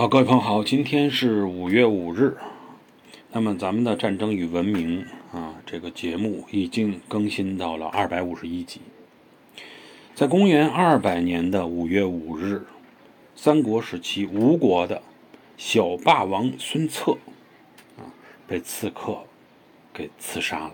好各位朋友好今天是五月五日。那么咱们的战争与文明啊这个节目已经更新到了二百五十一集。在公元二百年的五月五日三国时期吴国的小霸王孙策啊被刺客给刺杀了。